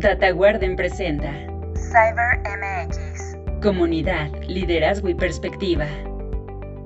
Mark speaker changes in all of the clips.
Speaker 1: DataGuarden presenta
Speaker 2: CyberMX.
Speaker 1: Comunidad, liderazgo y perspectiva.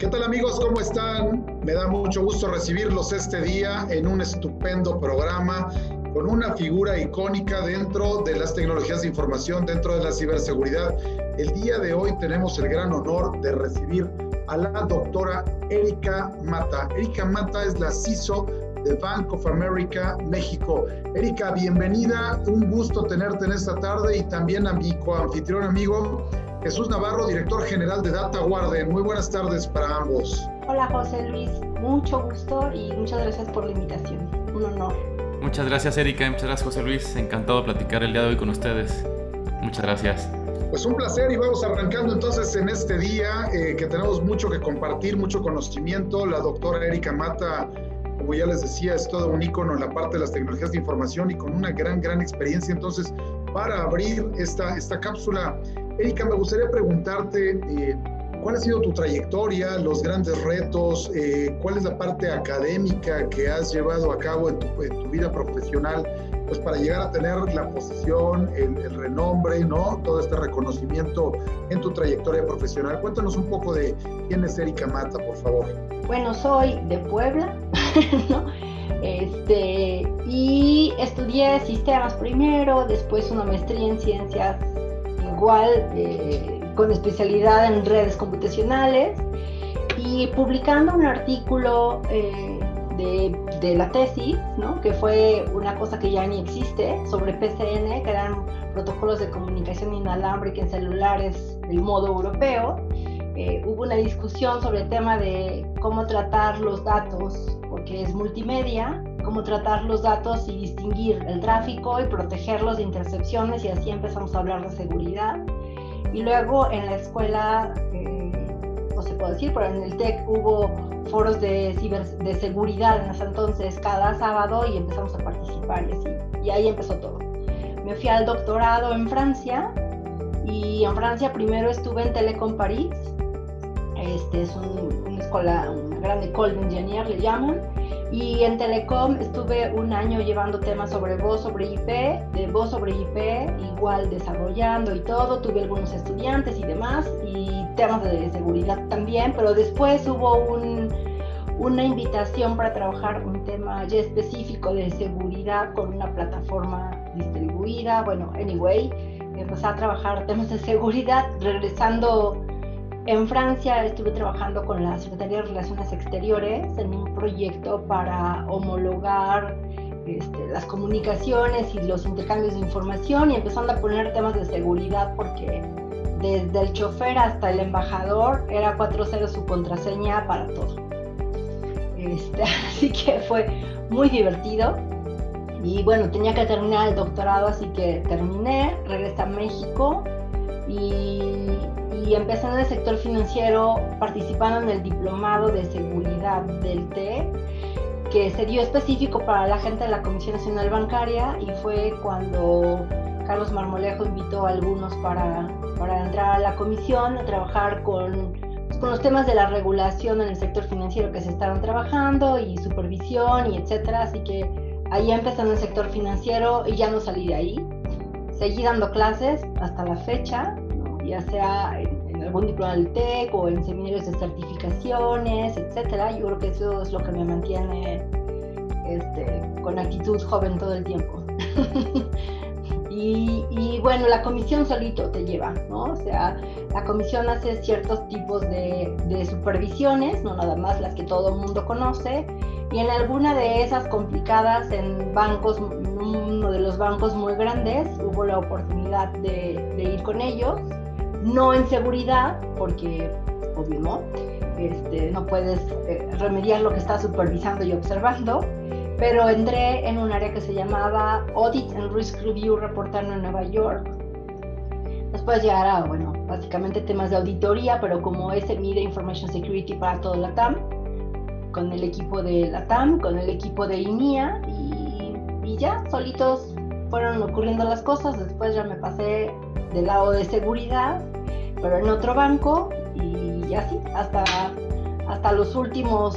Speaker 3: ¿Qué tal amigos? ¿Cómo están? Me da mucho gusto recibirlos este día en un estupendo programa con una figura icónica dentro de las tecnologías de información, dentro de la ciberseguridad. El día de hoy tenemos el gran honor de recibir a la doctora Erika Mata. Erika Mata es la CISO de Bank of America México. Erika, bienvenida, un gusto tenerte en esta tarde y también a mi coanfitrión amigo Jesús Navarro, director general de Data Guarden. Muy buenas tardes para ambos.
Speaker 4: Hola José Luis, mucho gusto y muchas gracias por la invitación. Un honor.
Speaker 5: Muchas gracias Erika, muchas gracias José Luis, encantado de platicar el día de hoy con ustedes. Muchas gracias.
Speaker 3: Pues un placer y vamos arrancando entonces en este día eh, que tenemos mucho que compartir, mucho conocimiento. La doctora Erika Mata como ya les decía, es todo un icono en la parte de las tecnologías de información y con una gran, gran experiencia. Entonces, para abrir esta, esta cápsula, Erika, me gustaría preguntarte eh, cuál ha sido tu trayectoria, los grandes retos, eh, cuál es la parte académica que has llevado a cabo en tu, vida profesional, pues para llegar a tener la posición, el, renombre, ¿no? Todo este reconocimiento en tu trayectoria profesional. Cuéntanos un poco de quién es Erika Mata, por favor.
Speaker 4: Bueno, soy de Puebla. Este, y estudié sistemas primero, después una maestría en ciencias igual, eh, con especialidad en redes computacionales, y publicando un artículo eh, de, de, la tesis, ¿no? que fue una cosa que ya ni existe, sobre PCN, que eran protocolos de comunicación inalámbrica en celulares del modo europeo, eh, hubo una discusión sobre el tema de cómo tratar los datos, porque es multimedia, cómo tratar los datos y distinguir el tráfico y protegerlos de intercepciones y así empezamos a hablar de seguridad. Y luego en la escuela, eh, no se puede decir, pero en el TEC hubo foros de, ciber, de seguridad en ese entonces cada sábado y empezamos a participar y así. Y ahí empezó todo. Me fui al doctorado en Francia y en Francia primero estuve en Telecom París este es una escuela, una gran école de le llaman. Y en Telecom estuve un año llevando temas sobre voz sobre IP, de voz sobre IP, igual desarrollando y todo. Tuve algunos estudiantes y demás, y temas de seguridad también, pero después hubo un, una invitación para trabajar un tema ya específico de seguridad con una plataforma distribuida. Bueno, anyway, empecé a trabajar temas de seguridad regresando en Francia estuve trabajando con la Secretaría de Relaciones Exteriores en un proyecto para homologar este, las comunicaciones y los intercambios de información y empezando a poner temas de seguridad porque desde el chofer hasta el embajador era 4.0 su contraseña para todo. Este, así que fue muy divertido. Y bueno, tenía que terminar el doctorado, así que terminé, regresé a México y y empecé en el sector financiero participando en el diplomado de seguridad del TE, que se dio específico para la gente de la Comisión Nacional Bancaria y fue cuando Carlos Marmolejo invitó a algunos para, para entrar a la comisión, a trabajar con, pues, con los temas de la regulación en el sector financiero que se estaban trabajando y supervisión y etcétera, así que ahí en el sector financiero y ya no salí de ahí. Seguí dando clases hasta la fecha ya sea en, algún diploma del TEC o en seminarios de certificaciones, etcétera. Yo creo que eso es lo que me mantiene este, con actitud joven todo el tiempo. y, bueno, la comisión solito te lleva, ¿no? O sea, la comisión hace ciertos tipos de, supervisiones, no nada más las que todo el mundo conoce, y en alguna de esas complicadas en bancos, uno de los bancos muy grandes, hubo la oportunidad de ir con ellos no en seguridad, porque obvio no, este, no puedes eh, remediar lo que estás supervisando y observando, pero entré en un área que se llamaba Audit and Risk Review reportando en Nueva York. Después llegará, bueno, básicamente temas de auditoría, pero como ese mide Information Security para todo la TAM, con el equipo de la TAM, con el equipo de INIA y, y ya, solitos fueron ocurriendo las cosas. Después ya me pasé del lado de seguridad, pero en otro banco y así, hasta, hasta los últimos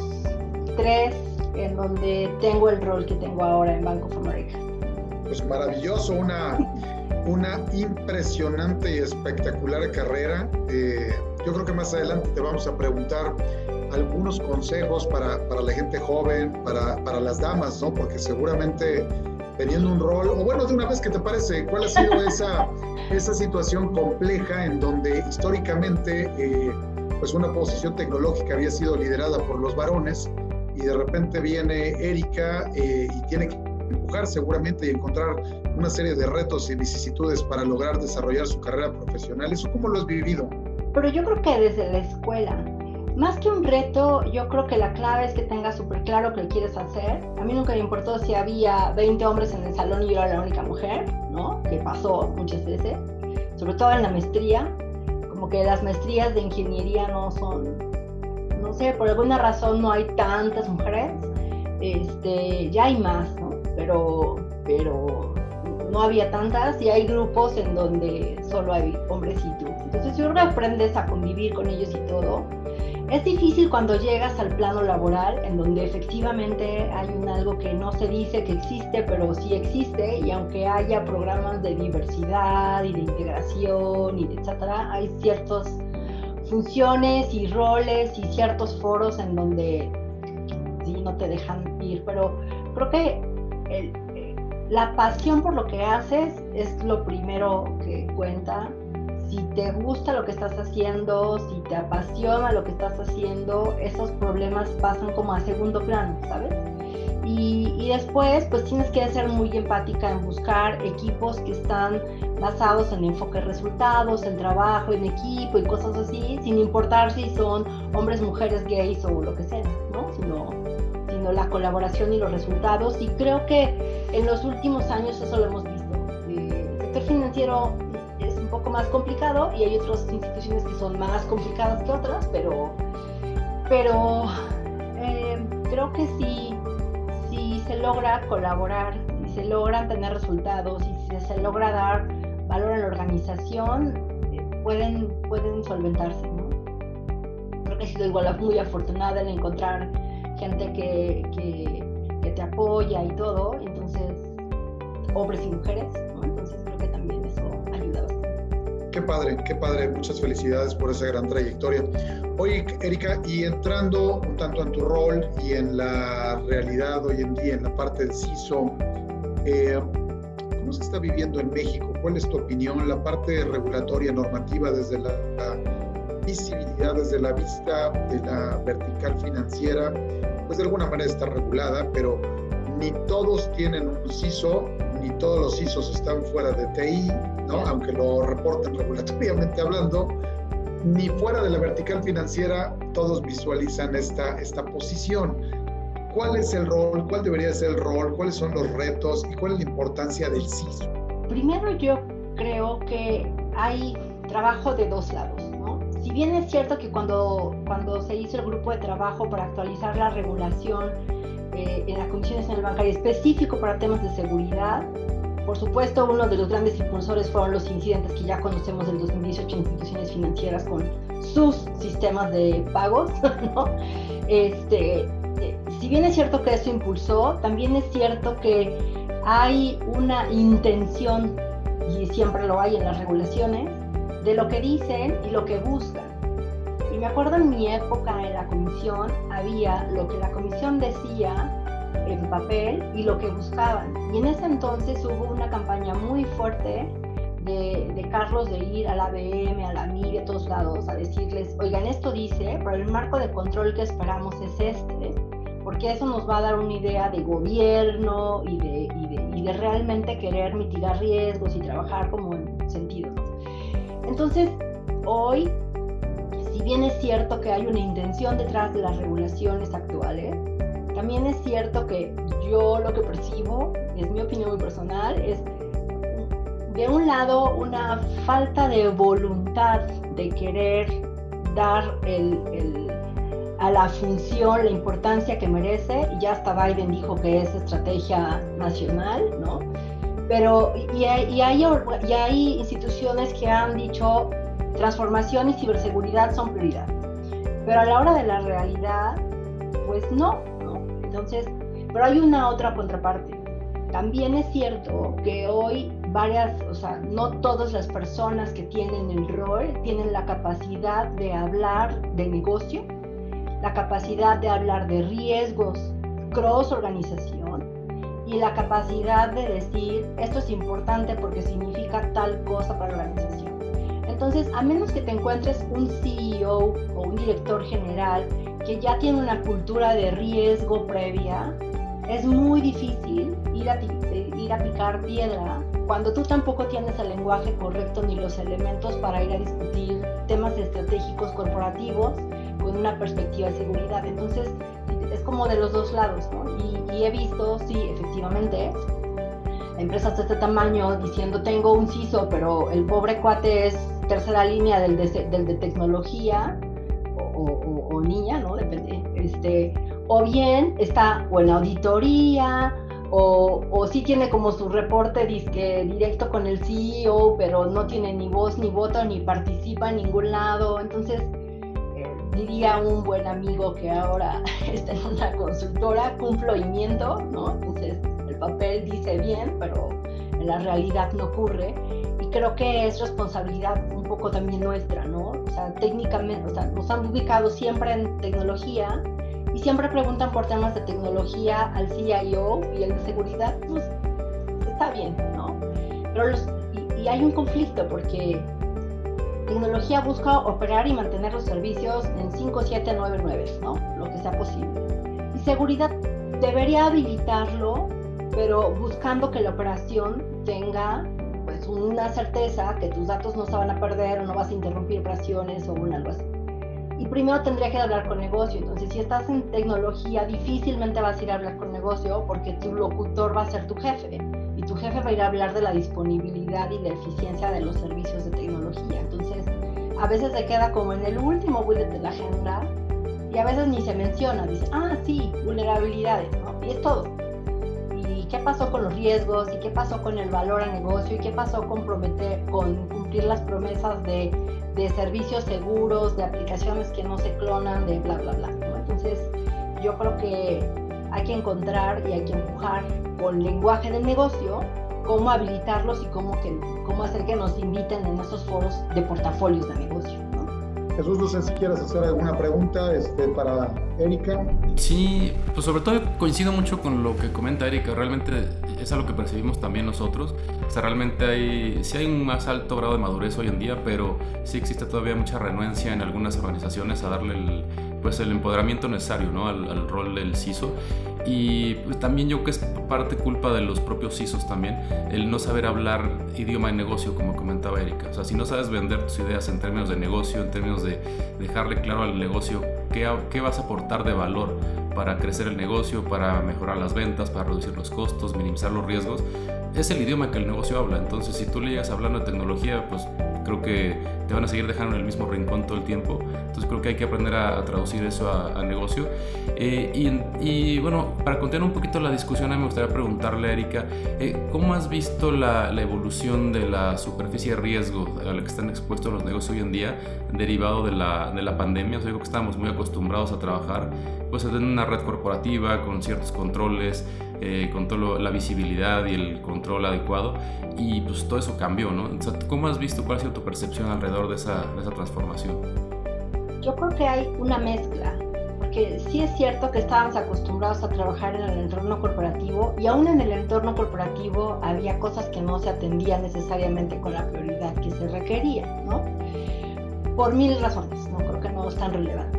Speaker 4: tres en donde tengo el rol que tengo ahora en Bank of America.
Speaker 3: pues maravilloso, una, una impresionante y espectacular carrera. Eh, yo creo que más adelante te vamos a preguntar algunos consejos para, para la gente joven, para, para, las damas, ¿no? Porque seguramente teniendo un rol, o bueno, de una vez, ¿qué te parece? ¿Cuál ha sido esa, esa situación compleja en donde históricamente eh, pues una posición tecnológica había sido liderada por los varones y de repente viene Erika eh, y tiene que empujar seguramente y encontrar una serie de retos y vicisitudes para lograr desarrollar su carrera profesional. ¿Eso cómo lo has vivido?
Speaker 4: Pero yo creo que desde la escuela, más que un reto, yo creo que la clave es que tengas súper claro qué quieres hacer. A mí nunca me importó si había 20 hombres en el salón y yo era la única mujer, ¿no? Que pasó muchas veces, sobre todo en la maestría. Como que las maestrías de ingeniería no son, no sé, por alguna razón no hay tantas mujeres. Este, ya hay más, ¿no? Pero, pero no había tantas y hay grupos en donde solo hay hombres y tú. Entonces yo creo que aprendes a convivir con ellos y todo es difícil cuando llegas al plano laboral en donde efectivamente hay un algo que no se dice que existe, pero sí existe y aunque haya programas de diversidad y de integración y etcétera, hay ciertas funciones y roles y ciertos foros en donde sí no te dejan ir, pero creo que eh, la pasión por lo que haces es lo primero que cuenta si te gusta lo que estás haciendo, si te apasiona lo que estás haciendo, esos problemas pasan como a segundo plano, ¿sabes? Y, después, pues tienes que ser muy empática en buscar equipos que están basados en enfoque resultados, en trabajo, en equipo y cosas así, sin importar si son hombres, mujeres, gays o lo que sea, ¿no? Sino, sino la colaboración y los resultados. Y creo que en los últimos años eso lo hemos visto. Eh, el sector financiero un poco más complicado y hay otras instituciones que son más complicadas que otras, pero, pero eh, creo que si, si se logra colaborar, si se logran tener resultados y si se logra dar valor a la organización, eh, pueden, pueden solventarse. ¿no? Creo que he sido igual muy afortunada en encontrar gente que, que, que te apoya y todo, entonces, hombres y mujeres, ¿no? entonces creo que
Speaker 3: Qué padre, qué padre. Muchas felicidades por esa gran trayectoria. Oye, Erika, y entrando un tanto en tu rol y en la realidad hoy en día, en la parte del CISO, eh, ¿cómo se está viviendo en México? ¿Cuál es tu opinión? La parte regulatoria, normativa, desde la, la visibilidad, desde la vista de la vertical financiera, pues de alguna manera está regulada, pero ni todos tienen un CISO, ni todos los CISOs están fuera de TI, ¿no? aunque lo reporten regulatoriamente hablando, ni fuera de la vertical financiera todos visualizan esta, esta posición. ¿Cuál es el rol? ¿Cuál debería ser el rol? ¿Cuáles son los retos? ¿Y cuál es la importancia del CISO?
Speaker 4: Primero yo creo que hay trabajo de dos lados. ¿no? Si bien es cierto que cuando, cuando se hizo el grupo de trabajo para actualizar la regulación eh, en la Comisión Nacional Bancaria específico para temas de seguridad, por supuesto, uno de los grandes impulsores fueron los incidentes que ya conocemos del 2018 en instituciones financieras con sus sistemas de pagos. Este, eh, si bien es cierto que eso impulsó, también es cierto que hay una intención, y siempre lo hay en las regulaciones, de lo que dicen y lo que buscan. Y me acuerdo en mi época en la comisión había lo que la comisión decía en papel y lo que buscaban. Y en ese entonces hubo una campaña muy fuerte de, de, Carlos de ir a la BM, a la MIG, a todos lados, a decirles, oigan, esto dice, pero el marco de control que esperamos es este, porque eso nos va a dar una idea de gobierno y de, y de, y de realmente querer mitigar riesgos y trabajar como en sentido. Entonces, hoy, si bien es cierto que hay una intención detrás de las regulaciones actuales, también es cierto que yo lo que percibo, es mi opinión muy personal, es de un lado una falta de voluntad de querer dar a la función la importancia que merece, y ya hasta Biden dijo que es estrategia nacional, ¿no? Pero, y y hay, y hay instituciones que han dicho transformación y ciberseguridad son prioridad. Pero a la hora de la realidad, pues no, entonces, pero hay una otra contraparte. también es cierto que hoy varias, o sea, no todas las personas que tienen el rol tienen la capacidad de hablar de negocio, la capacidad de hablar de riesgos cross organización y la capacidad de decir esto es importante porque significa tal cosa para la organización. Entonces, a menos que te encuentres un CEO o un director general que ya tiene una cultura de riesgo previa, es muy difícil ir a, ir a picar piedra cuando tú tampoco tienes el lenguaje correcto ni los elementos para ir a discutir temas estratégicos corporativos con una perspectiva de seguridad. Entonces, es como de los dos lados, ¿no? Y, he visto, sí, efectivamente, empresas de este tamaño diciendo tengo un CISO, pero el pobre cuate es tercera línea del de, del de tecnología o, niña, ¿no? Depende. Este, o bien está o en auditoría o, o sí tiene como su reporte disque directo con el CEO, pero no tiene ni voz ni voto ni participa en ningún lado. Entonces, eh, diría un buen amigo que ahora está en una consultora, cumplo y ¿no? Entonces, el papel dice bien, pero en la realidad no ocurre. Y creo que es responsabilidad un poco también nuestra, ¿no? O sea, técnicamente, o sea, nos han ubicado siempre en tecnología y siempre preguntan por temas de tecnología al CIO y el de seguridad, pues está bien, ¿no? Pero y, hay un conflicto porque tecnología busca operar y mantener los servicios en 5, 7, 9, 9, ¿no? Lo que sea posible. Y seguridad debería habilitarlo, pero buscando que la operación tenga una certeza que tus datos no se van a perder o no vas a interrumpir operaciones o algo así y primero tendría que hablar con negocio. Entonces, si estás en tecnología, difícilmente vas a ir a hablar con negocio porque tu locutor va a ser tu jefe y tu jefe va a ir a hablar de la disponibilidad y la eficiencia de los servicios de tecnología. Entonces, a veces se queda como en el último bullet de la agenda y a veces ni se menciona. Dice, ah, sí, vulnerabilidades, ¿no? Y es todo. ¿Y qué pasó con los riesgos? ¿Y qué pasó con el valor a negocio? ¿Y qué pasó con, prometer, con cumplir las promesas de de servicios seguros, de aplicaciones que no se clonan, de bla, bla, bla. Entonces, yo creo que hay que encontrar y hay que empujar con lenguaje del negocio cómo habilitarlos y cómo, que, cómo hacer que nos inviten en esos foros de portafolios de negocio.
Speaker 3: Jesús, no sé si quieres hacer alguna pregunta este, para Erika.
Speaker 5: Sí, pues sobre todo coincido mucho con lo que comenta Erika, realmente es algo que percibimos también nosotros, o sea, realmente hay, sí hay un más alto grado de madurez hoy en día, pero sí existe todavía mucha renuencia en algunas organizaciones a darle el, pues el empoderamiento necesario ¿no? al, al rol del CISO y pues, también yo creo que es parte culpa de los propios CISOs también, el no saber hablar idioma de negocio, como comentaba Erika. O sea, si no sabes vender tus ideas en términos de negocio, en términos de dejarle claro al negocio qué, qué vas a aportar de valor para crecer el negocio, para mejorar las ventas, para reducir los costos, minimizar los riesgos, es el idioma que el negocio habla. Entonces, si tú le llegas hablando de tecnología, pues creo que te van a seguir dejando en el mismo rincón todo el tiempo. Entonces creo que hay que aprender a, traducir eso a, negocio. Eh, y, bueno, para continuar un poquito la discusión, me gustaría preguntarle a Erika, eh, ¿cómo has visto la, evolución de la superficie de riesgo a la que están expuestos los negocios hoy en día, derivado de la, de la pandemia? O sea, digo que estábamos muy acostumbrados a trabajar pues en una red corporativa con ciertos controles, eh, con toda la visibilidad y el control adecuado y pues todo eso cambió, ¿no? ¿Cómo has visto, cuál ha sido tu percepción alrededor de esa, esa transformación?
Speaker 4: Yo creo que hay una mezcla, porque sí es cierto que estábamos acostumbrados a trabajar en el entorno corporativo y aún en el entorno corporativo había cosas que no se atendían necesariamente con la prioridad que se requería, ¿no? Por mil razones, no creo que no es tan relevante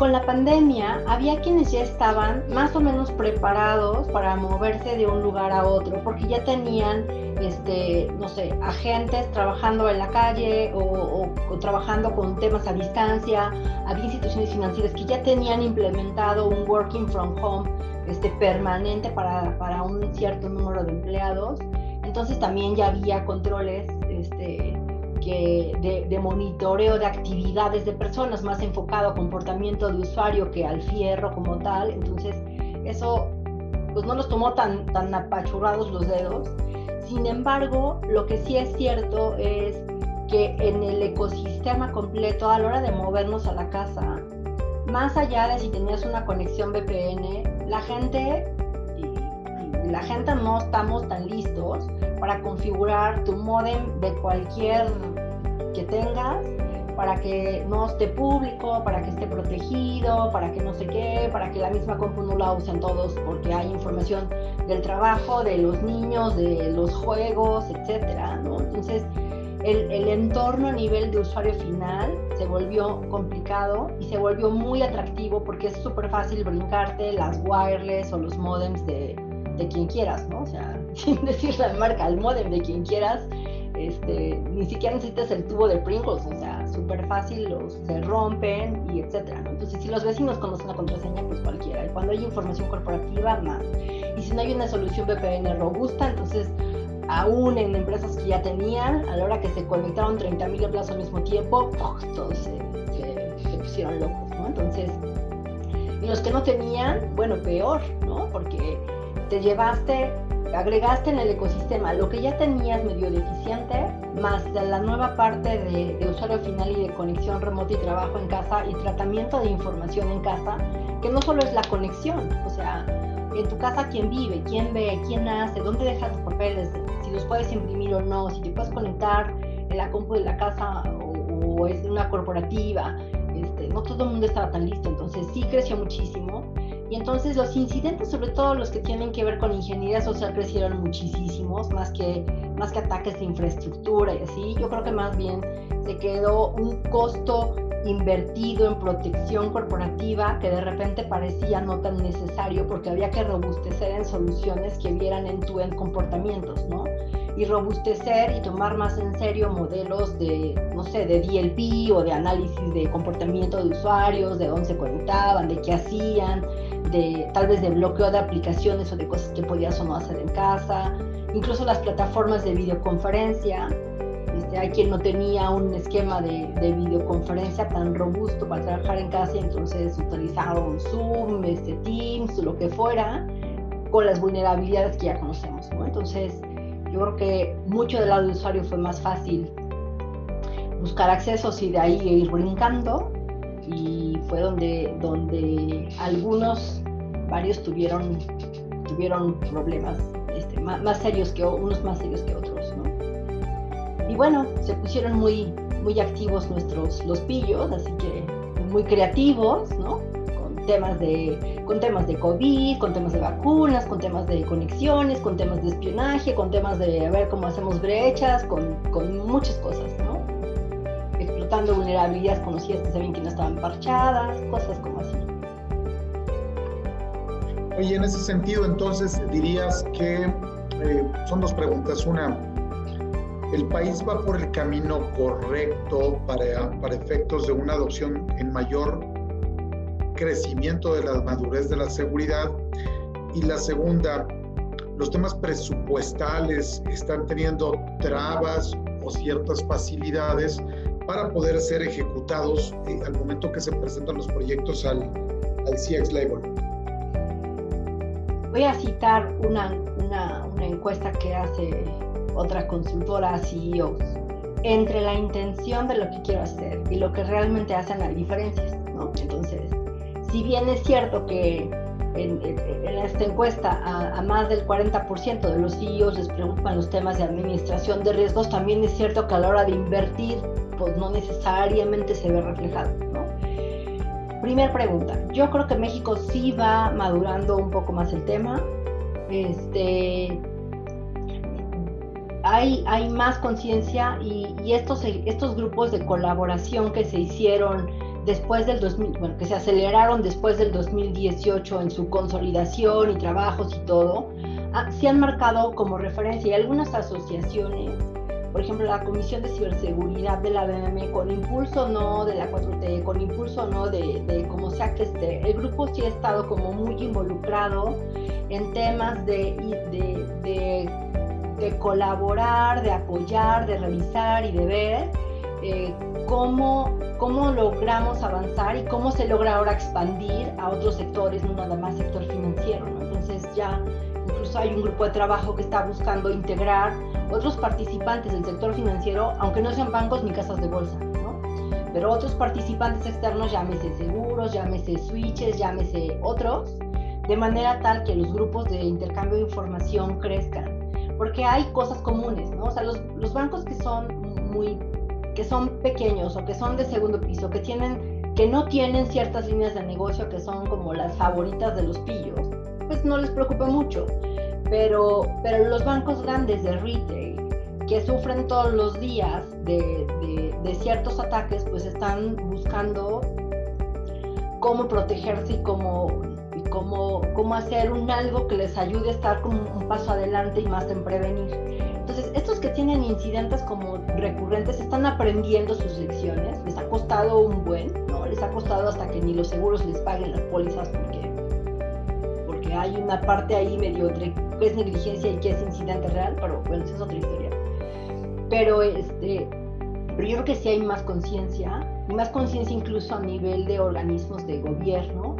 Speaker 4: con la pandemia había quienes ya estaban más o menos preparados para moverse de un lugar a otro, porque ya tenían, este, no sé, agentes trabajando en la calle o, trabajando con temas a distancia, había instituciones financieras que ya tenían implementado un working from home este, permanente para, para un cierto número de empleados. Entonces también ya había controles que de, monitoreo de actividades de personas, más enfocado a comportamiento de usuario que al fierro como tal. Entonces, eso pues no nos tomó tan, tan apachurrados los dedos. Sin embargo, lo que sí es cierto es que en el ecosistema completo, a la hora de movernos a la casa, más allá de si tenías una conexión VPN, la gente la gente no estamos tan listos para configurar tu modem de cualquier que tengas para que no esté público, para que esté protegido, para que no sé qué, para que la misma compu no la usen todos porque hay información del trabajo, de los niños, de los juegos, etcétera, ¿no? Entonces, el, el, entorno a nivel de usuario final se volvió complicado y se volvió muy atractivo porque es súper fácil brincarte las wireless o los modems de, de quien quieras, ¿no? O sea, sin decir la marca, el modem de quien quieras, este, ni siquiera necesitas el tubo de Pringles, o sea, súper fácil, los, se rompen y etcétera. ¿no? Entonces, si los vecinos conocen la contraseña, pues cualquiera. Y cuando hay información corporativa, más. Y si no hay una solución VPN robusta, entonces, aún en empresas que ya tenían, a la hora que se conectaron 30.000 empleados al mismo tiempo, todos se, se, se, pusieron locos, ¿no? Entonces, y los que no tenían, bueno, peor, ¿no? Porque te llevaste agregaste en el ecosistema lo que ya tenías medio deficiente, más la nueva parte de, de, usuario final y de conexión remota y trabajo en casa y tratamiento de información en casa, que no solo es la conexión, o sea, en tu casa quién vive, quién ve, quién hace, dónde dejas tus papeles, si los puedes imprimir o no, si te puedes conectar en la compu de la casa o, o es una corporativa, este, no todo el mundo estaba tan listo, entonces sí creció muchísimo y entonces los incidentes, sobre todo los que tienen que ver con ingeniería social, crecieron muchísimos, más que, más que ataques de infraestructura y así. Yo creo que más bien se quedó un costo invertido en protección corporativa que de repente parecía no tan necesario porque había que robustecer en soluciones que vieran en tu en comportamientos, ¿no? Y robustecer y tomar más en serio modelos de, no sé, de DLP o de análisis de comportamiento de usuarios, de dónde se conectaban, de qué hacían, de tal vez de bloqueo de aplicaciones o de cosas que podías o no hacer en casa, incluso las plataformas de videoconferencia. Este, hay quien no tenía un esquema de, de, videoconferencia tan robusto para trabajar en casa entonces utilizaron Zoom, este, Teams o lo que fuera con las vulnerabilidades que ya conocemos. ¿no? Entonces, yo creo que mucho del lado del usuario fue más fácil buscar accesos y de ahí ir brincando y fue donde, donde algunos, varios tuvieron, tuvieron problemas este, más, más, serios que unos más serios que otros, ¿no? Y bueno, se pusieron muy, muy activos nuestros los pillos, así que muy creativos, ¿no? Con temas de, con temas de COVID, con temas de vacunas, con temas de conexiones, con temas de espionaje, con temas de a ver cómo hacemos brechas, con, con muchas cosas, ¿no? explotando vulnerabilidades conocidas que sabían que no estaban parchadas, cosas como así.
Speaker 3: Oye, en ese sentido, entonces dirías que eh, son dos preguntas. Una, ¿el país va por el camino correcto para, para efectos de una adopción en mayor crecimiento de la madurez de la seguridad? Y la segunda, los temas presupuestales están teniendo trabas o ciertas facilidades para poder ser ejecutados eh, al momento que se presentan los proyectos al, al CX Label.
Speaker 4: Voy a citar una, una, encuesta que hace otra consultora a CEOs. Entre la intención de lo que quiero hacer y lo que realmente hacen hay diferencias, ¿no? Entonces, si bien es cierto que en, esta encuesta a, a, más del 40% de los CEOs les preocupan los temas de administración de riesgos, también es cierto que a la hora de invertir, pues no necesariamente se ve reflejado, ¿no? Primer pregunta, yo creo que México sí va madurando un poco más el tema. Este, hay, hay más conciencia y, y estos, estos grupos de colaboración que se hicieron después del 2000, bueno, que se aceleraron después del 2018 en su consolidación y trabajos y todo, ah, se han marcado como referencia y algunas asociaciones, por ejemplo la Comisión de Ciberseguridad de la BM, con impulso no de la 4T, con impulso no de, de como sea que esté, el grupo sí ha estado como muy involucrado en temas de, de, de, colaborar, de apoyar, de revisar y de ver eh, cómo, cómo logramos avanzar y cómo se logra ahora expandir a otros sectores, no nada más sector financiero. ¿no? Entonces ya incluso hay un grupo de trabajo que está buscando integrar otros participantes del sector financiero, aunque no sean bancos ni casas de bolsa, ¿no? pero otros participantes externos, llámese seguros, llámese switches, llámese otros, de manera tal que los grupos de intercambio de información crezcan. Porque hay cosas comunes, ¿no? O sea, los, los bancos que son muy, que son pequeños o que son de segundo piso, que tienen, que no tienen ciertas líneas de negocio que son como las favoritas de los pillos, pues no les preocupa mucho. Pero, pero los bancos grandes de retail, que sufren todos los días de, ciertos ataques, pues están buscando cómo protegerse y cómo, cómo, cómo hacer un algo que les ayude a estar como un paso adelante y más en prevenir. Entonces, estos que tienen incidentes como recurrentes están aprendiendo sus lecciones, les ha costado un buen, ¿no? Les ha costado hasta que ni los seguros les paguen las pólizas porque, hay una parte ahí medio entre qué es negligencia y qué es incidente real, pero bueno, esa es otra historia. Pero este, pero yo creo que sí hay más conciencia, y más conciencia incluso a nivel de organismos de gobierno.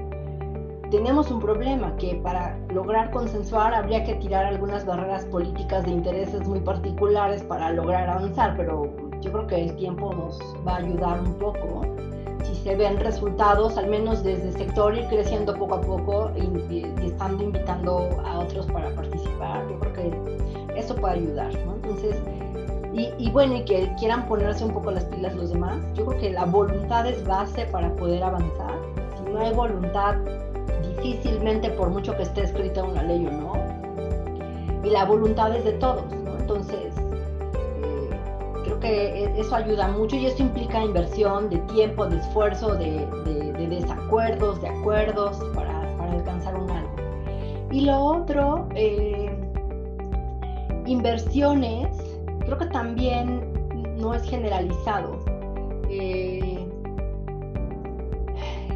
Speaker 4: Tenemos un problema que para lograr consensuar habría que tirar algunas barreras políticas de intereses muy particulares para lograr avanzar, pero yo creo que el tiempo nos va a ayudar un poco. Ven resultados, al menos desde el sector, ir creciendo poco a poco y, y, estando invitando a otros para participar, yo creo que eso puede ayudar. ¿no? Entonces, y, y, bueno, y que quieran ponerse un poco las pilas los demás. Yo creo que la voluntad es base para poder avanzar. Si no hay voluntad, difícilmente, por mucho que esté escrita una ley o no, y la voluntad es de todos, ¿no? Entonces, que eso ayuda mucho y eso implica inversión de tiempo, de esfuerzo, de, de, de desacuerdos, de acuerdos para, para, alcanzar un algo. Y lo otro, eh, inversiones creo que también no es generalizado. Eh,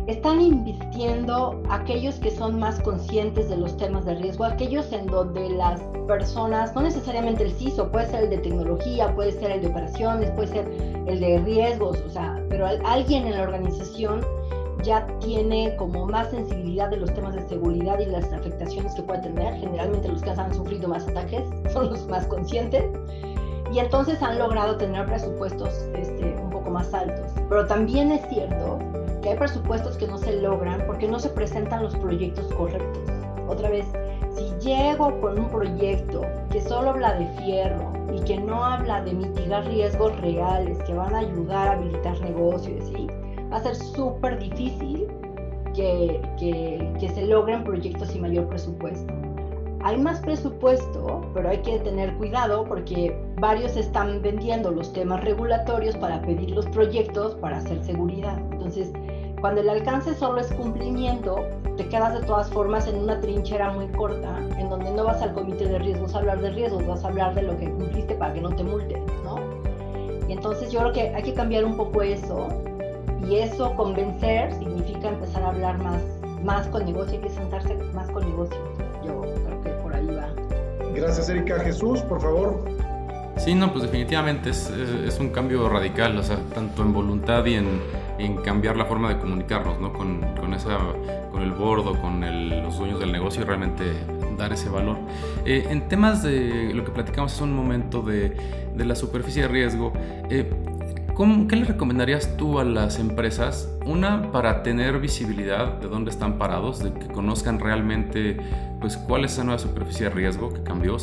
Speaker 4: están invirtiendo aquellos que son más conscientes de los temas de riesgo, aquellos en donde las personas, no necesariamente el CISO, puede ser el de tecnología, puede ser el de operaciones, puede ser el de riesgos, o sea, pero alguien en la organización ya tiene como más sensibilidad de los temas de seguridad y las afectaciones que puede tener. Generalmente los que han sufrido más ataques son los más conscientes y entonces han logrado tener presupuestos este, un poco más altos. Pero también es cierto que hay presupuestos que no se logran porque no se presentan los proyectos correctos. Otra vez, si llego con un proyecto que solo habla de fierro y que no habla de mitigar riesgos reales que van a ayudar a habilitar negocios, ¿sí? va a ser súper difícil que, que, que se logren proyectos sin mayor presupuesto hay más presupuesto, pero hay que tener cuidado porque varios están vendiendo los temas regulatorios para pedir los proyectos para hacer seguridad. Entonces, cuando el alcance solo es cumplimiento, te quedas de todas formas en una trinchera muy corta, en donde no vas al comité de riesgos a hablar de riesgos, vas a hablar de lo que cumpliste para que no te multen, ¿no? Y entonces yo creo que hay que cambiar un poco eso, y eso convencer significa empezar a hablar más, más con negocio, hay que sentarse más con negocio. Yo creo que por ahí va.
Speaker 3: Gracias, Erika. Jesús, por favor.
Speaker 5: Sí, no, pues definitivamente es, es, es, un cambio radical, o sea, tanto en voluntad y en, en cambiar la forma de comunicarnos, ¿no? Con, con, esa, con el bordo, con los dueños del negocio y realmente dar ese valor. Eh, en temas de lo que platicamos hace un momento de, de la superficie de riesgo, eh, ¿Cómo, ¿Qué le recomendarías tú a las empresas? Una, para tener visibilidad de dónde están parados, de que conozcan realmente pues, cuál es esa nueva superficie de riesgo que cambió, o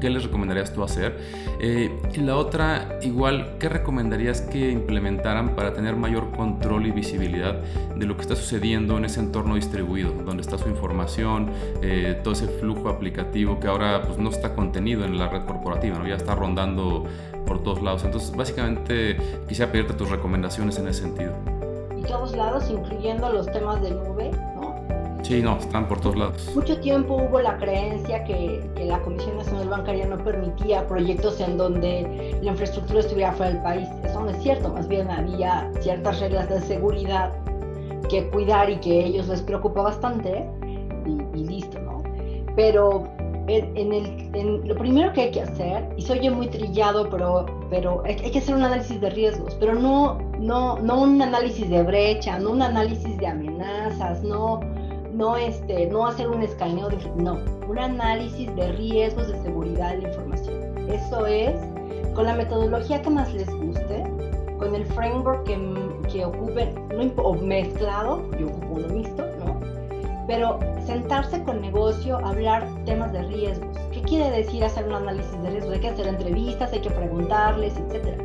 Speaker 5: ¿qué les recomendarías tú hacer? Eh, y la otra, igual, ¿qué recomendarías que implementaran para tener mayor control y visibilidad de lo que está sucediendo en ese entorno distribuido, donde está su información, eh, todo ese flujo aplicativo que ahora pues, no está contenido en la red corporativa, ¿no? ya está rondando por todos lados. Entonces, básicamente, quisiera pedirte tus recomendaciones en ese sentido.
Speaker 4: Y todos lados, incluyendo los temas de nube.
Speaker 5: Sí, no, están por todos lados.
Speaker 4: Mucho tiempo hubo la creencia que, la Comisión Nacional Bancaria no permitía proyectos en donde la infraestructura estuviera fuera del país. Eso no es cierto, más bien había ciertas reglas de seguridad que cuidar y que a ellos les preocupa bastante y, y listo, ¿no? Pero en, en, el, lo primero que hay que hacer, y se oye muy trillado, pero, pero hay, hay, que hacer un análisis de riesgos, pero no, no, no un análisis de brecha, no un análisis de amenazas, no, no, este, no hacer un escaneo, de, no, un análisis de riesgos de seguridad de la información. Eso es con la metodología que más les guste, con el framework que, que ocupen, no, o mezclado, yo ocupo uno mixto, ¿no? pero sentarse con negocio, hablar temas de riesgos. ¿Qué quiere decir hacer un análisis de riesgos? Hay que hacer entrevistas, hay que preguntarles, etc.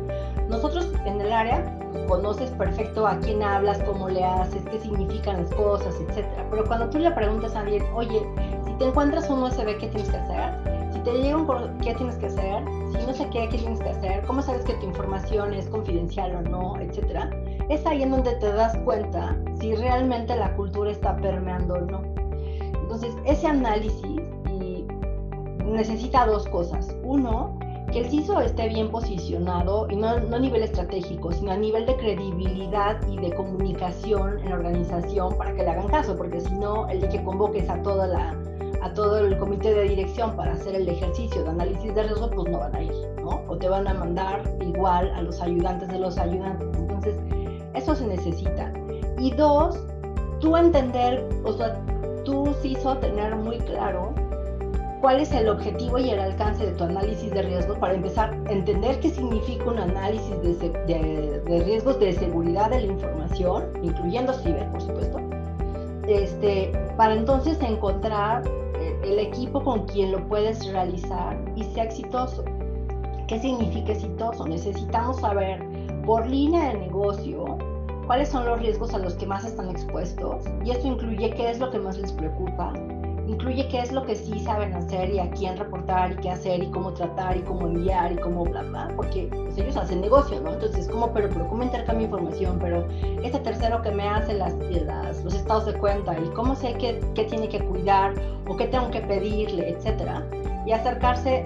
Speaker 4: Nosotros en el área pues, conoces perfecto a quién hablas, cómo le haces, qué significan las cosas, etc. Pero cuando tú le preguntas a alguien, oye, si te encuentras un USB, ¿qué tienes que hacer? Si te llega un ¿qué tienes que hacer? Si no sé qué, ¿qué tienes que hacer? ¿Cómo sabes que tu información es confidencial o no? Etcétera es ahí en donde te das cuenta si realmente la cultura está permeando o no. Entonces, ese análisis necesita dos cosas. Uno, que el CISO esté bien posicionado, y no, no, a nivel estratégico, sino a nivel de credibilidad y de comunicación en la organización para que le hagan caso, porque si no, el de que convoques a toda la a todo el comité de dirección para hacer el ejercicio de análisis de riesgo, pues no van a ir, ¿no? O te van a mandar igual a los ayudantes de los ayudantes. Entonces, eso se necesita. Y dos, tú entender, o sea, tú hizo tener muy claro cuál es el objetivo y el alcance de tu análisis de riesgos para empezar a entender qué significa un análisis de, de, riesgos de seguridad de la información, incluyendo ciber, por supuesto, este, para entonces encontrar eh, el equipo con quien lo puedes realizar y sea exitoso. ¿Qué significa exitoso? Necesitamos saber por línea de negocio cuáles son los riesgos a los que más están expuestos y esto incluye qué es lo que más les preocupa, incluye qué es lo que sí saben hacer y a quién reportar y qué hacer y cómo tratar y cómo enviar y cómo bla bla, porque pues, ellos hacen negocio, ¿no? Entonces, como, pero, pero cómo intercambio información, pero este tercero que me hace las, las, los estados de cuenta y cómo sé qué, qué tiene que cuidar o qué tengo que pedirle, etcétera, y acercarse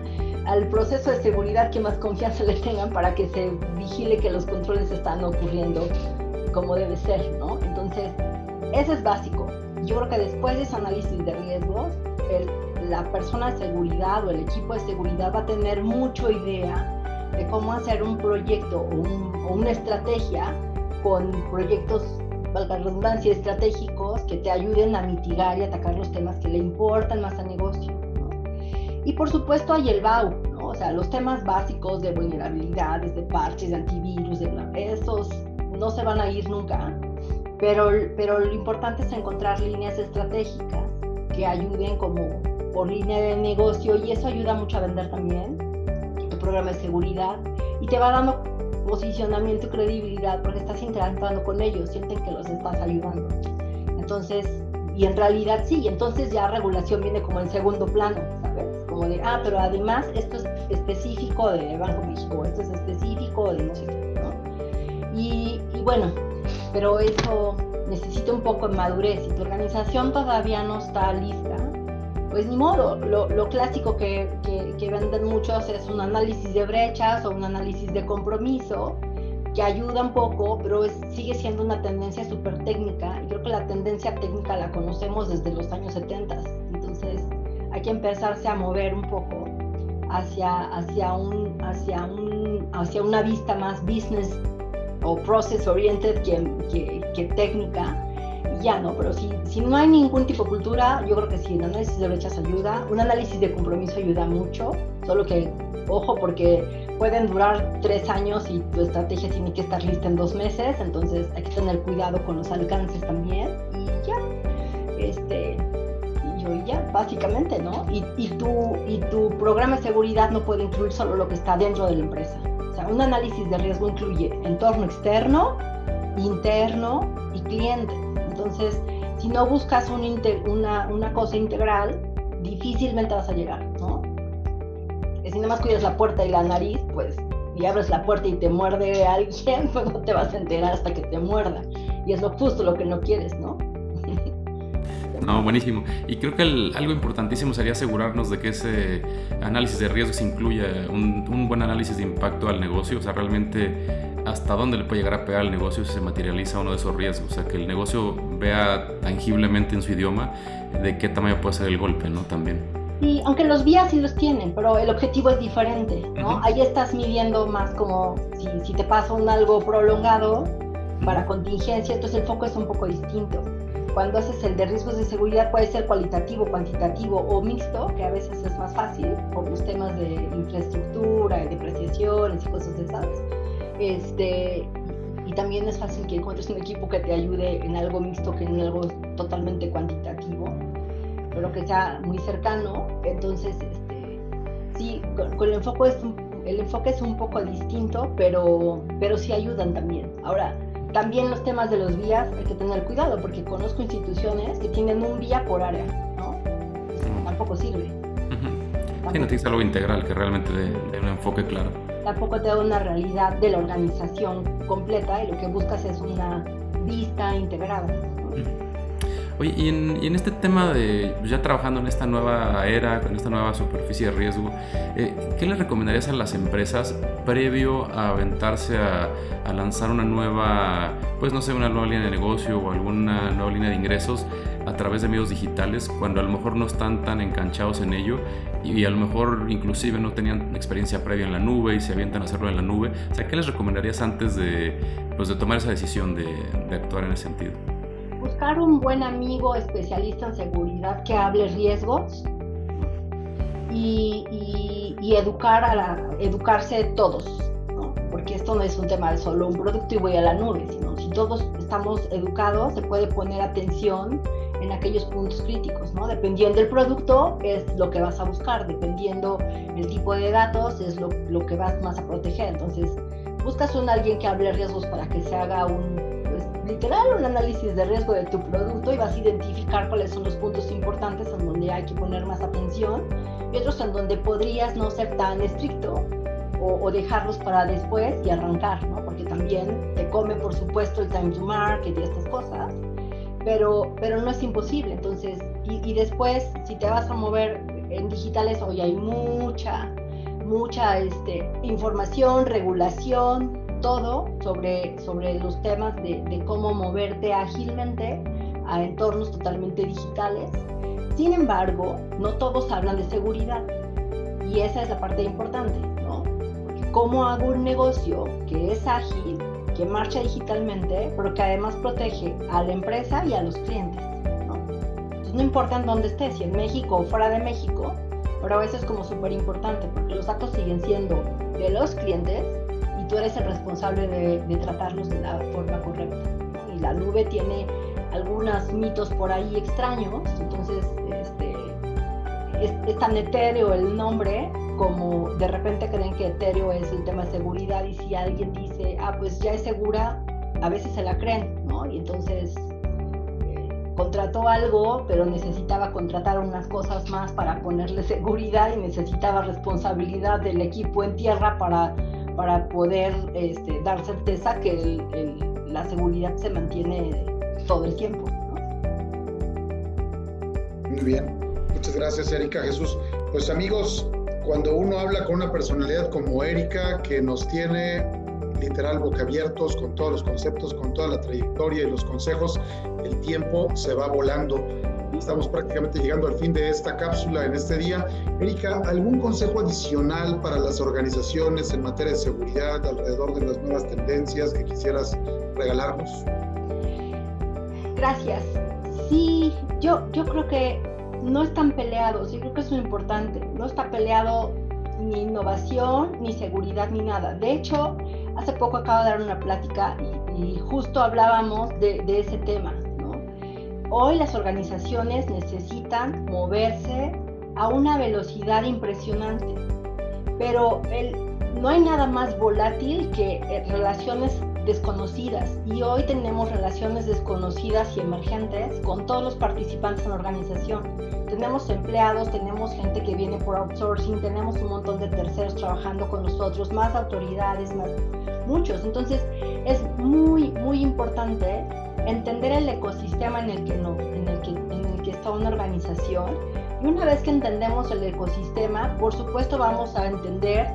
Speaker 4: al proceso de seguridad que más confianza le tengan para que se vigile que los controles están ocurriendo como debe ser, ¿no? Entonces, eso es básico. Yo creo que después de ese análisis de riesgos, la persona de seguridad o el equipo de seguridad va a tener mucho idea de cómo hacer un proyecto o, una estrategia con proyectos, valga la redundancia, estratégicos que te ayuden a mitigar y atacar los temas que le importan más al negocio. Y por supuesto hay el BAU, ¿no? O sea, los temas básicos de vulnerabilidades, de parches, de antivirus, de esos no se van a ir nunca, pero, pero lo importante es encontrar líneas estratégicas que ayuden como por línea de negocio y eso ayuda mucho a vender también tu programa de seguridad y te va dando posicionamiento y credibilidad porque estás interactuando con ellos, sienten que los estás ayudando. Entonces, y en realidad sí, entonces ya regulación viene como en segundo plano, como de, ah, pero además esto es específico de Banco México, esto es específico de no sé qué, ¿no? Y, bueno, pero eso necesita un poco de madurez. Si tu organización todavía no está lista, pues ni modo. Lo, lo clásico que, que, que, venden muchos es un análisis de brechas o un análisis de compromiso, que ayuda un poco, pero sigue siendo una tendencia súper técnica. Y creo que la tendencia técnica la conocemos desde los años 70 hay que empezarse a mover un poco hacia, hacia, un, hacia, un, hacia una vista más business o process oriented que, que, técnica. Y ya no, pero si, si no hay ningún tipo de cultura, yo creo que sí, el análisis de brechas ayuda, un análisis de compromiso ayuda mucho, solo que ojo porque pueden durar tres años y tu estrategia tiene que estar lista en dos meses, entonces hay que tener cuidado con los alcances también y ya. Este, y ya, básicamente, ¿no? Y, y, tu, y tu programa de seguridad no puede incluir solo lo que está dentro de la empresa. Un análisis de riesgo incluye entorno externo, interno y cliente. Entonces, si no buscas un una, una, cosa integral, difícilmente vas a llegar, ¿no? Si nada más cuidas la puerta y la nariz, pues, y abres la puerta y te muerde alguien, pues no te vas a enterar hasta que te muerda. Y es lo justo lo que no quieres, ¿no?
Speaker 5: No, buenísimo. Y creo que algo importantísimo sería asegurarnos de que ese análisis de riesgos incluya un, un, buen análisis de impacto al negocio, o sea, realmente hasta dónde le puede llegar a pegar al negocio si se materializa uno de esos riesgos, o sea, que el negocio vea tangiblemente en su idioma de qué tamaño puede ser el golpe, ¿no? También.
Speaker 4: Sí, aunque los vías sí los tienen, pero el objetivo es diferente, ¿no? Ahí estás midiendo más como si, si te pasa un algo prolongado para contingencia, entonces el foco es un poco distinto cuando haces el de riesgos de seguridad puede ser cualitativo, cuantitativo o mixto, que a veces es más fácil por los temas de infraestructura y depreciaciones y cosas de esas. Este, y también es fácil que encuentres un equipo que te ayude en algo mixto que en algo totalmente cuantitativo, pero que sea muy cercano. Entonces, este, sí, con, el enfoque es un, el enfoque es un poco distinto, pero, pero sí ayudan también. Ahora, también los temas de los vías hay que tener cuidado porque conozco instituciones que tienen un vía por área, ¿no? tampoco sirve.
Speaker 5: Sí, no tienes algo integral que realmente dé un enfoque claro
Speaker 4: tampoco te da una realidad de la organización completa y lo que buscas es una vista integrada.
Speaker 5: Oye, y en, este tema de ya trabajando en esta nueva era, con esta nueva superficie de riesgo, eh, ¿qué le recomendarías a las empresas previo a aventarse a, a, lanzar una nueva, pues no sé, una nueva línea de negocio o alguna nueva línea de ingresos a través de medios digitales cuando a lo mejor no están tan enganchados en ello y, a lo mejor inclusive no tenían experiencia previa en la nube y se avientan a hacerlo en la nube. O sea, ¿qué les recomendarías antes de, pues, de tomar esa decisión de, de actuar en ese sentido?
Speaker 4: Buscar un buen amigo especialista en seguridad que hable riesgos y, educar a educarse todos, ¿no? porque esto no es un tema de solo un producto y voy a la nube, sino si todos estamos educados se puede poner atención en aquellos puntos críticos, ¿no? Dependiendo del producto es lo que vas a buscar, dependiendo el tipo de datos es lo, lo que vas más a proteger. Entonces, buscas un alguien que hable riesgos para que se haga un, literal, un análisis de riesgo de tu producto y vas a identificar cuáles son los puntos importantes en donde hay que poner más atención y otros en donde podrías no ser tan estricto o, o dejarlos para después y arrancar, ¿no? Porque también te come, por supuesto, el time to market y estas cosas pero, pero no es imposible. Entonces, y, después, si te vas a mover en digitales, hoy hay mucha, mucha este, información, regulación, todo sobre, sobre los temas de, de, cómo moverte ágilmente a entornos totalmente digitales. Sin embargo, no todos hablan de seguridad y esa es la parte importante, ¿no? Porque cómo hago un negocio que es ágil, que marcha digitalmente, pero que además protege a la empresa y a los clientes. ¿no? Entonces no importa en dónde estés, si en México o fuera de México, pero veces es como súper importante porque los datos siguen siendo de los clientes tú eres el responsable de, tratarlos de la forma correcta. Y la nube tiene algunos mitos por ahí extraños, entonces este, es, tan etéreo el nombre como de repente creen que Ethereum es el tema de seguridad y si alguien dice, ah, pues ya es segura, a veces se la creen, ¿no? Y entonces eh, contrató algo, pero necesitaba contratar unas cosas más para ponerle seguridad y necesitaba responsabilidad del equipo en tierra para, para poder este, dar certeza que la seguridad se mantiene todo el tiempo.
Speaker 3: Muy bien, muchas gracias Erika Jesús. Pues amigos, cuando uno habla con una personalidad como Erika, que nos tiene literal boca abiertos con todos los conceptos, con toda la trayectoria y los consejos, el tiempo se va volando. Estamos prácticamente llegando al fin de esta cápsula en este día. Erika, ¿algún consejo adicional para las organizaciones en materia de seguridad alrededor de las nuevas tendencias que quisieras regalarnos?
Speaker 4: Gracias. Sí, yo, yo creo que no están peleados, y creo que eso es importante, no está peleado ni innovación, ni seguridad, ni nada. De hecho, hace poco acabo de dar una plática y, justo hablábamos de, ese tema. Hoy las organizaciones necesitan moverse a una velocidad impresionante, pero no hay nada más volátil que eh, relaciones desconocidas y hoy tenemos relaciones desconocidas y emergentes con todos los participantes en la organización. Tenemos empleados, tenemos gente que viene por outsourcing, tenemos un montón de terceros trabajando con nosotros, más autoridades, más muchos. Entonces es muy, muy importante entender el ecosistema en el que, no, en el que, en el que está una organización. Y una vez que entendemos el ecosistema, por supuesto vamos a entender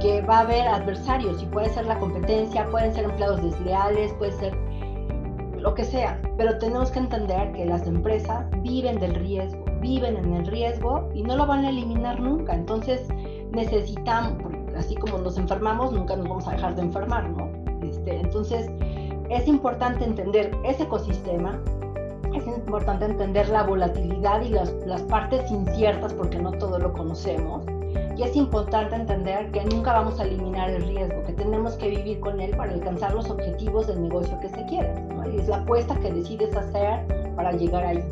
Speaker 4: que va a haber adversarios y puede ser la competencia, pueden ser empleados desleales, puede ser lo que sea, pero tenemos que entender que las empresas viven del riesgo, viven en el riesgo y no lo van a eliminar nunca. Entonces necesitamos, así como nos enfermamos, nunca nos vamos a dejar de enfermar, ¿no? Este, entonces es importante entender ese ecosistema, es importante entender la volatilidad y las, las partes inciertas porque no todo lo conocemos Y es importante entender que nunca vamos a eliminar el riesgo, que tenemos que vivir con él para alcanzar los objetivos del negocio que se quiere. Es la apuesta que decides hacer para llegar ahí.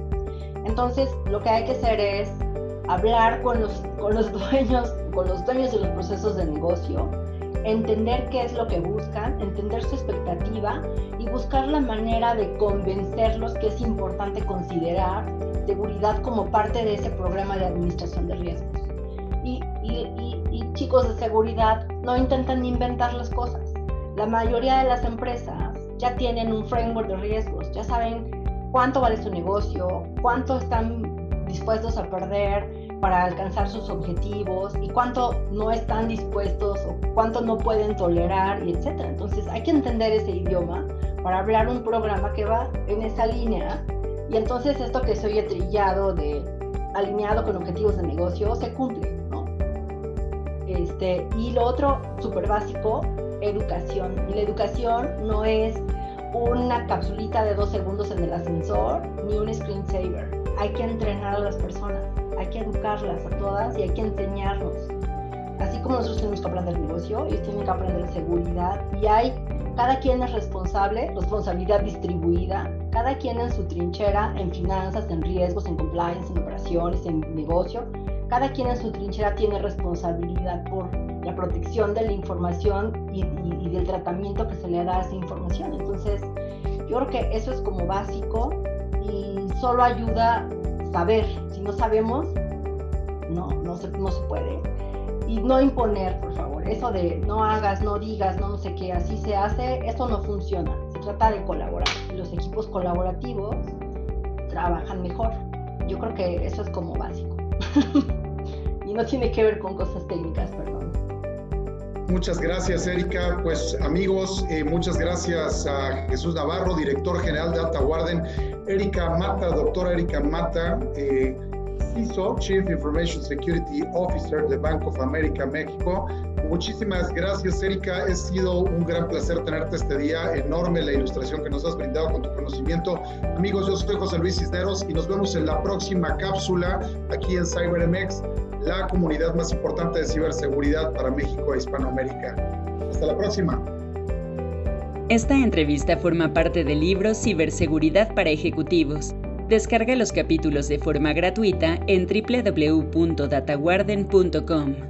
Speaker 4: Entonces, lo que hay que hacer es hablar con los, con los dueños, con los dueños de los procesos de negocio, entender qué es lo que buscan, entender su expectativa y buscar la manera de convencerlos que es importante considerar seguridad como parte de ese programa de administración de riesgos. Y, chicos de seguridad no intentan inventar las cosas. La mayoría de las empresas ya tienen un framework de riesgos, ya saben cuánto vale su negocio, cuánto están dispuestos a perder, para alcanzar sus objetivos y cuánto no están dispuestos o cuánto no pueden tolerar y etcétera. Entonces hay que entender ese idioma para hablar un programa que va en esa línea y entonces esto que se oye trillado de alineado con objetivos de negocio se cumple, ¿no? Este, y lo otro súper básico, educación. Y la educación no es una capsulita de dos segundos en el ascensor ni un screensaver. Hay que entrenar a las personas hay que educarlas a todas y hay que enseñarnos. Así como nosotros tenemos que aprender negocio, ellos tienen que aprender seguridad y hay, cada quien es responsable, responsabilidad distribuida, cada quien en su trinchera, en finanzas, en riesgos, en compliance, en operaciones, en negocio, cada quien en su trinchera tiene responsabilidad por la protección de la información y, y, del tratamiento que se le da a esa información. Entonces, yo creo que eso es como básico y solo ayuda saber. Si no sabemos, no, no se, no se puede. Y no imponer, por favor. Eso de no hagas, no digas, no, no sé qué, así se hace, eso no funciona. Se trata de colaborar. Los equipos colaborativos trabajan mejor. Yo creo que eso es como básico. y no tiene que ver con cosas técnicas, perdón.
Speaker 3: Muchas gracias, Erika. Pues amigos, eh, muchas gracias a Jesús Navarro, director general de Alta Warden, Erika Mata, doctora Erika Mata, eh, CISO, Chief Information Security Officer de Bank of America México. Muchísimas gracias, Erika. Ha sido un gran placer tenerte este día. Enorme la ilustración que nos has brindado con tu conocimiento. Amigos, yo soy José Luis Cisneros y nos vemos en la próxima cápsula aquí en CyberMX la comunidad más importante de ciberseguridad para México e Hispanoamérica. Hasta la próxima.
Speaker 1: Esta entrevista forma parte del libro Ciberseguridad para Ejecutivos. Descarga los capítulos de forma gratuita en www.dataguarden.com.